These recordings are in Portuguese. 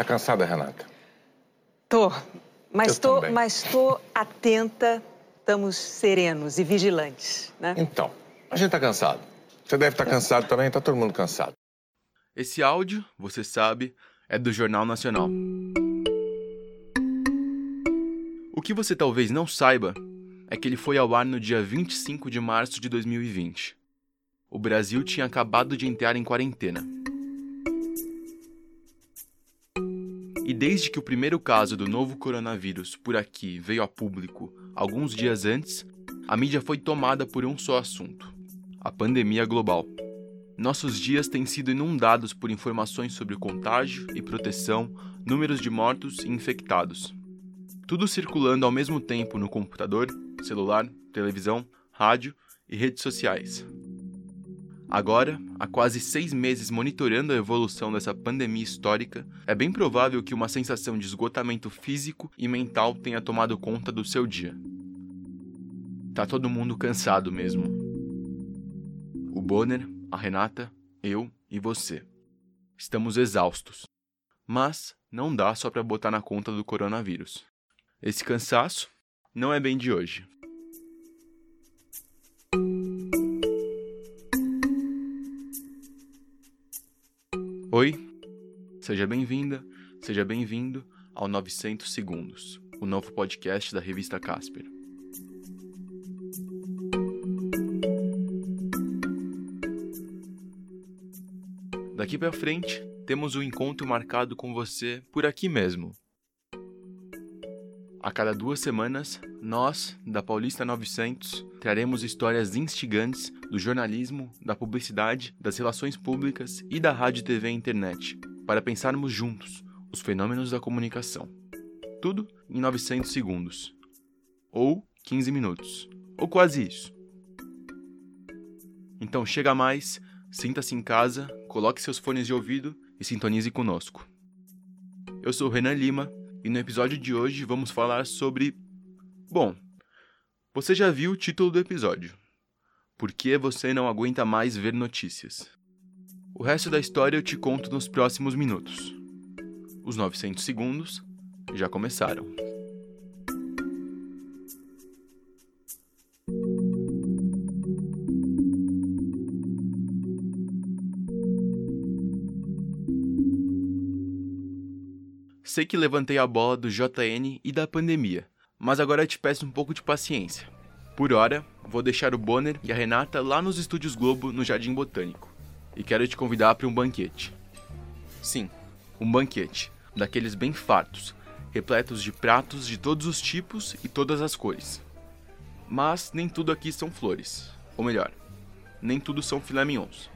Tá cansada, Renata? Tô, mas Eu tô, também. mas tô atenta, estamos serenos e vigilantes, né? Então, a gente tá cansado. Você deve estar cansado também, tá todo mundo cansado. Esse áudio, você sabe, é do Jornal Nacional. O que você talvez não saiba é que ele foi ao ar no dia 25 de março de 2020. O Brasil tinha acabado de entrar em quarentena. E desde que o primeiro caso do novo coronavírus por aqui veio a público alguns dias antes, a mídia foi tomada por um só assunto: a pandemia global. Nossos dias têm sido inundados por informações sobre contágio e proteção, números de mortos e infectados. Tudo circulando ao mesmo tempo no computador, celular, televisão, rádio e redes sociais. Agora, há quase seis meses monitorando a evolução dessa pandemia histórica, é bem provável que uma sensação de esgotamento físico e mental tenha tomado conta do seu dia. Tá todo mundo cansado mesmo. O Bonner, a Renata, eu e você. Estamos exaustos. Mas não dá só para botar na conta do coronavírus. Esse cansaço não é bem de hoje. Seja bem-vinda, seja bem-vindo ao 900 Segundos, o novo podcast da revista Casper. Daqui pra frente, temos um encontro marcado com você por aqui mesmo. A cada duas semanas, nós, da Paulista 900, traremos histórias instigantes do jornalismo, da publicidade, das relações públicas e da rádio, TV e internet, para pensarmos juntos os fenômenos da comunicação. Tudo em 900 segundos. Ou 15 minutos. Ou quase isso. Então chega mais, sinta-se em casa, coloque seus fones de ouvido e sintonize conosco. Eu sou o Renan Lima e no episódio de hoje vamos falar sobre. Bom, você já viu o título do episódio. Por que você não aguenta mais ver notícias? O resto da história eu te conto nos próximos minutos. Os 900 segundos já começaram. Sei que levantei a bola do JN e da pandemia, mas agora te peço um pouco de paciência. Por hora, vou deixar o Bonner e a Renata lá nos estúdios Globo, no Jardim Botânico, e quero te convidar para um banquete. Sim, um banquete, daqueles bem fartos, repletos de pratos de todos os tipos e todas as cores. Mas nem tudo aqui são flores, ou melhor, nem tudo são filé mignons.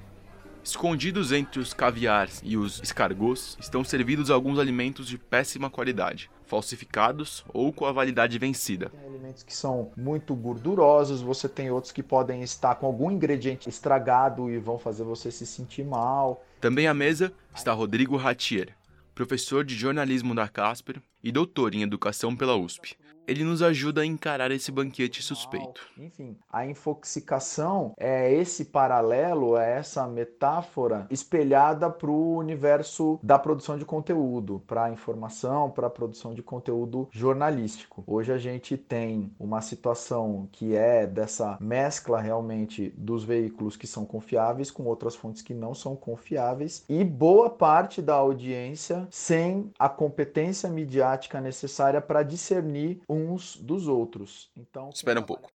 Escondidos entre os caviares e os escargots estão servidos alguns alimentos de péssima qualidade, falsificados ou com a validade vencida. Tem alimentos que são muito gordurosos, você tem outros que podem estar com algum ingrediente estragado e vão fazer você se sentir mal. Também à mesa está Rodrigo Ratier, professor de jornalismo da Casper e doutor em educação pela USP. Ele nos ajuda a encarar esse banquete suspeito. Enfim, a infoxicação é esse paralelo, é essa metáfora espelhada para o universo da produção de conteúdo, para a informação, para a produção de conteúdo jornalístico. Hoje a gente tem uma situação que é dessa mescla realmente dos veículos que são confiáveis com outras fontes que não são confiáveis e boa parte da audiência sem a competência midiática necessária para discernir uns dos outros. Então, Espera um pouco.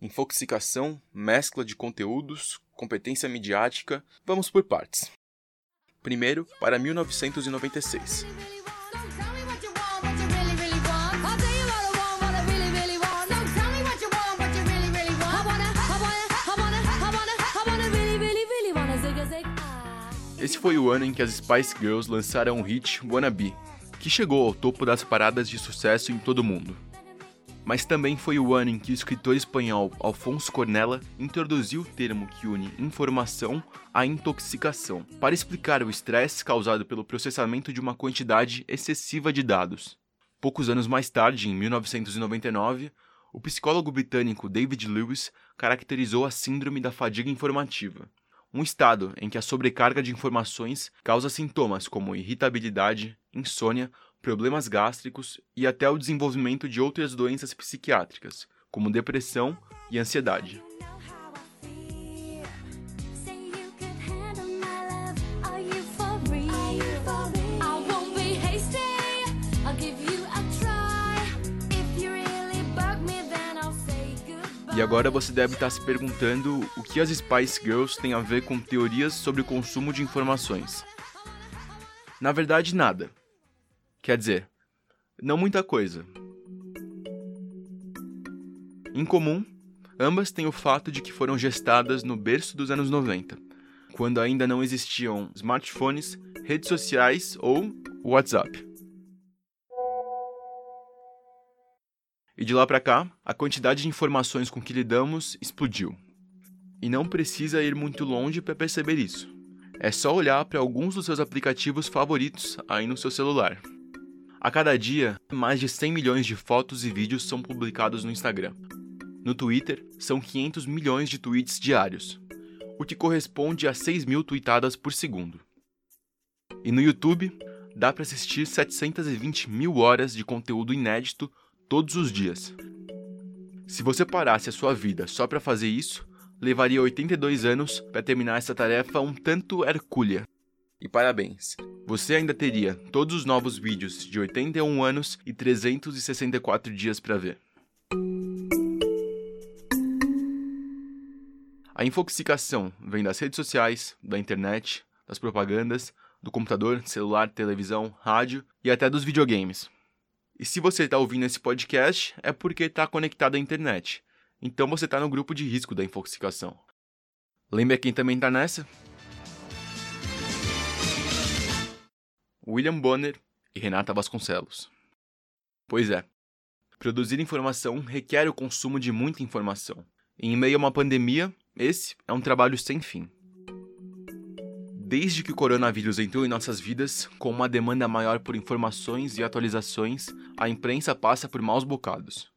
Infoxicação, mescla de conteúdos, competência midiática. Vamos por partes. Primeiro, para 1996. Esse foi o ano em que as Spice Girls lançaram o hit Wannabe, que chegou ao topo das paradas de sucesso em todo o mundo. Mas também foi o ano em que o escritor espanhol Alfonso Cornella introduziu o termo que une informação à intoxicação, para explicar o estresse causado pelo processamento de uma quantidade excessiva de dados. Poucos anos mais tarde, em 1999, o psicólogo britânico David Lewis caracterizou a síndrome da fadiga informativa, um estado em que a sobrecarga de informações causa sintomas como irritabilidade, insônia, problemas gástricos e até o desenvolvimento de outras doenças psiquiátricas, como depressão e ansiedade. E agora você deve estar se perguntando o que as Spice Girls têm a ver com teorias sobre o consumo de informações. Na verdade, nada. Quer dizer, não muita coisa. Em comum, ambas têm o fato de que foram gestadas no berço dos anos 90, quando ainda não existiam smartphones, redes sociais ou WhatsApp. E de lá para cá, a quantidade de informações com que lidamos explodiu. E não precisa ir muito longe para perceber isso. É só olhar para alguns dos seus aplicativos favoritos aí no seu celular. A cada dia, mais de 100 milhões de fotos e vídeos são publicados no Instagram. No Twitter, são 500 milhões de tweets diários, o que corresponde a 6 mil tweetadas por segundo. E no YouTube, dá para assistir 720 mil horas de conteúdo inédito todos os dias. Se você parasse a sua vida só para fazer isso, levaria 82 anos para terminar essa tarefa um tanto hercúlea. E parabéns, você ainda teria todos os novos vídeos de 81 anos e 364 dias para ver. A infoxicação vem das redes sociais, da internet, das propagandas, do computador, celular, televisão, rádio e até dos videogames. E se você está ouvindo esse podcast, é porque está conectado à internet. Então você está no grupo de risco da infoxicação. Lembra quem também está nessa? William Bonner e Renata Vasconcelos. Pois é, produzir informação requer o consumo de muita informação. E em meio a uma pandemia, esse é um trabalho sem fim. Desde que o coronavírus entrou em nossas vidas, com uma demanda maior por informações e atualizações, a imprensa passa por maus bocados.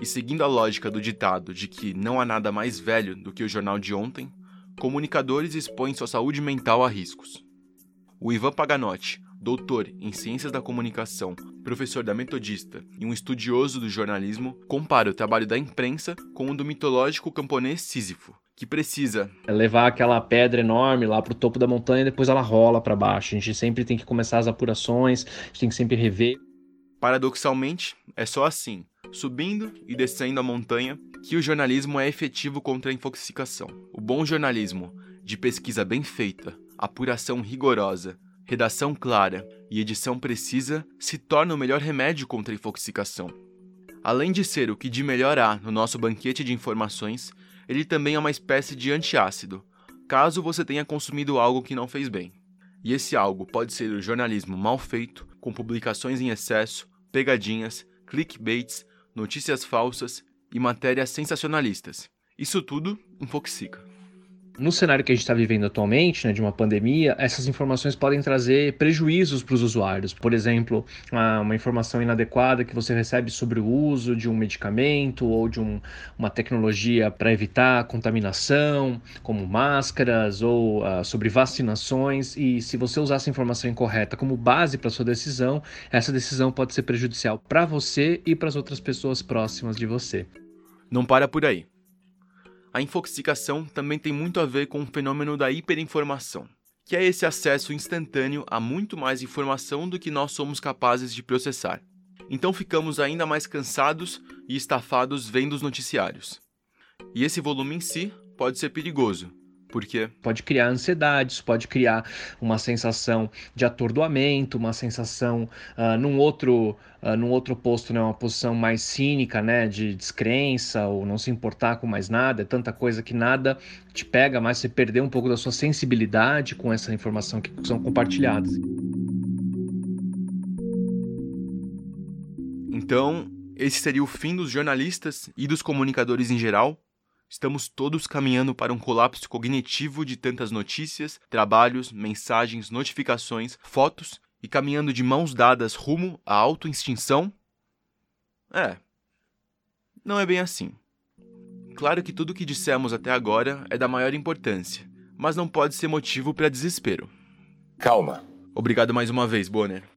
E seguindo a lógica do ditado de que não há nada mais velho do que o jornal de ontem, comunicadores expõem sua saúde mental a riscos. O Ivan Paganotti, doutor em Ciências da Comunicação, professor da Metodista e um estudioso do jornalismo, compara o trabalho da imprensa com o do mitológico camponês Sísifo, que precisa é levar aquela pedra enorme lá para o topo da montanha e depois ela rola para baixo. A gente sempre tem que começar as apurações, a gente tem que sempre rever. Paradoxalmente, é só assim, subindo e descendo a montanha, que o jornalismo é efetivo contra a infoxicação. O bom jornalismo, de pesquisa bem feita, apuração rigorosa, redação clara e edição precisa, se torna o melhor remédio contra a infoxicação. Além de ser o que de melhor há no nosso banquete de informações, ele também é uma espécie de antiácido, caso você tenha consumido algo que não fez bem. E esse algo pode ser o jornalismo mal feito, com publicações em excesso, pegadinhas, clickbaits, notícias falsas e matérias sensacionalistas. Isso tudo infoxica no cenário que a gente está vivendo atualmente, né, de uma pandemia, essas informações podem trazer prejuízos para os usuários. Por exemplo, uma informação inadequada que você recebe sobre o uso de um medicamento ou de um, uma tecnologia para evitar contaminação, como máscaras ou uh, sobre vacinações. E se você usar essa informação incorreta como base para sua decisão, essa decisão pode ser prejudicial para você e para as outras pessoas próximas de você. Não para por aí. A infoxicação também tem muito a ver com o fenômeno da hiperinformação, que é esse acesso instantâneo a muito mais informação do que nós somos capazes de processar. Então ficamos ainda mais cansados e estafados vendo os noticiários. E esse volume em si pode ser perigoso, porque pode criar ansiedade, isso pode criar uma sensação de atordoamento, uma sensação uh, num outro uh, num outro posto, né, uma posição mais cínica, né, de descrença ou não se importar com mais nada, é tanta coisa que nada te pega, mas você perder um pouco da sua sensibilidade com essa informação que são compartilhadas. Então, esse seria o fim dos jornalistas e dos comunicadores em geral, Estamos todos caminhando para um colapso cognitivo de tantas notícias, trabalhos, mensagens, notificações, fotos e caminhando de mãos dadas rumo à autoextinção? É. Não é bem assim. Claro que tudo o que dissemos até agora é da maior importância, mas não pode ser motivo para desespero. Calma. Obrigado mais uma vez, Bonner.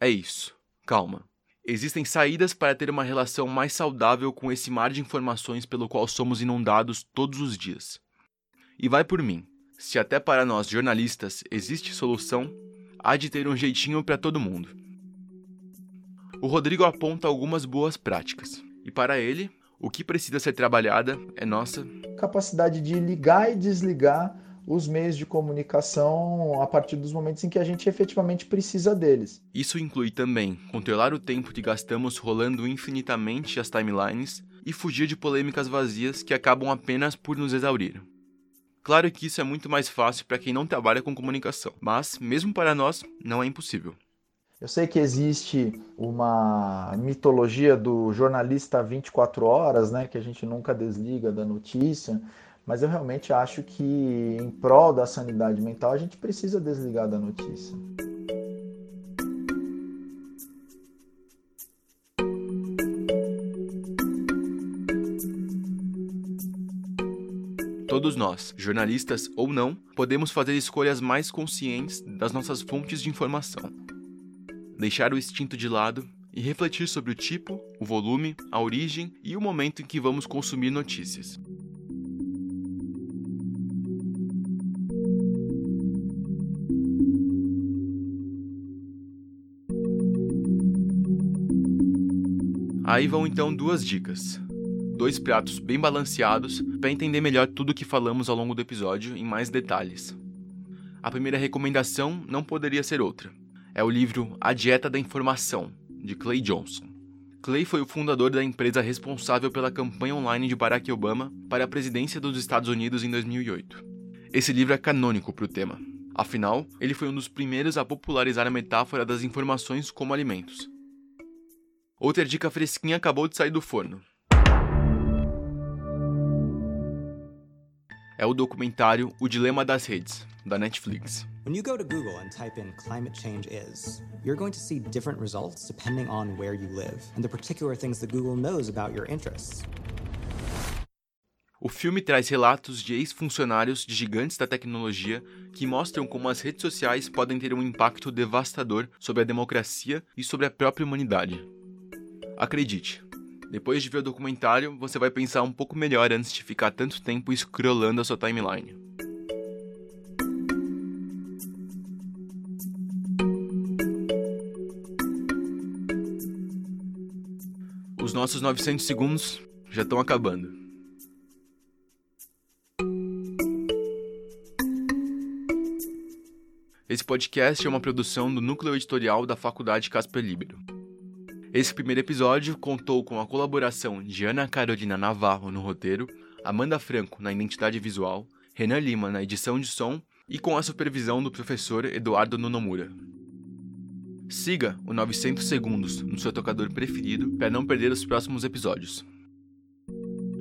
É isso. Calma. Existem saídas para ter uma relação mais saudável com esse mar de informações pelo qual somos inundados todos os dias. E vai por mim. Se até para nós jornalistas existe solução, há de ter um jeitinho para todo mundo. O Rodrigo aponta algumas boas práticas, e para ele, o que precisa ser trabalhada é nossa capacidade de ligar e desligar os meios de comunicação a partir dos momentos em que a gente efetivamente precisa deles. Isso inclui também controlar o tempo que gastamos rolando infinitamente as timelines e fugir de polêmicas vazias que acabam apenas por nos exaurir. Claro que isso é muito mais fácil para quem não trabalha com comunicação, mas, mesmo para nós, não é impossível. Eu sei que existe uma mitologia do jornalista 24 horas, né, que a gente nunca desliga da notícia, mas eu realmente acho que, em prol da sanidade mental, a gente precisa desligar da notícia. Todos nós, jornalistas ou não, podemos fazer escolhas mais conscientes das nossas fontes de informação. Deixar o instinto de lado e refletir sobre o tipo, o volume, a origem e o momento em que vamos consumir notícias. Aí vão então duas dicas. Dois pratos bem balanceados para entender melhor tudo o que falamos ao longo do episódio em mais detalhes. A primeira recomendação não poderia ser outra. É o livro A Dieta da Informação, de Clay Johnson. Clay foi o fundador da empresa responsável pela campanha online de Barack Obama para a presidência dos Estados Unidos em 2008. Esse livro é canônico para o tema. Afinal, ele foi um dos primeiros a popularizar a metáfora das informações como alimentos, Outra dica fresquinha acabou de sair do forno. É o documentário O Dilema das Redes, da Netflix. When you go to Google and type in climate change is, you're going to see different results depending on where you live and the particular things that Google knows about your interests. O filme traz relatos de ex-funcionários de gigantes da tecnologia que mostram como as redes sociais podem ter um impacto devastador sobre a democracia e sobre a própria humanidade. Acredite, depois de ver o documentário, você vai pensar um pouco melhor antes de ficar tanto tempo scrollando a sua timeline. Os nossos 900 segundos já estão acabando. Esse podcast é uma produção do núcleo editorial da Faculdade Casper Libero. Esse primeiro episódio contou com a colaboração de Ana Carolina Navarro no roteiro, Amanda Franco na identidade visual, Renan Lima na edição de som e com a supervisão do professor Eduardo Nonomura. Siga o 900 Segundos no seu tocador preferido para não perder os próximos episódios.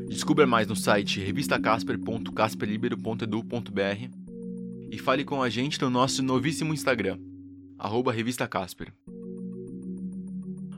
Descubra mais no site revistacasper.casperlibero.edu.br e fale com a gente no nosso novíssimo Instagram, arroba Revista Casper.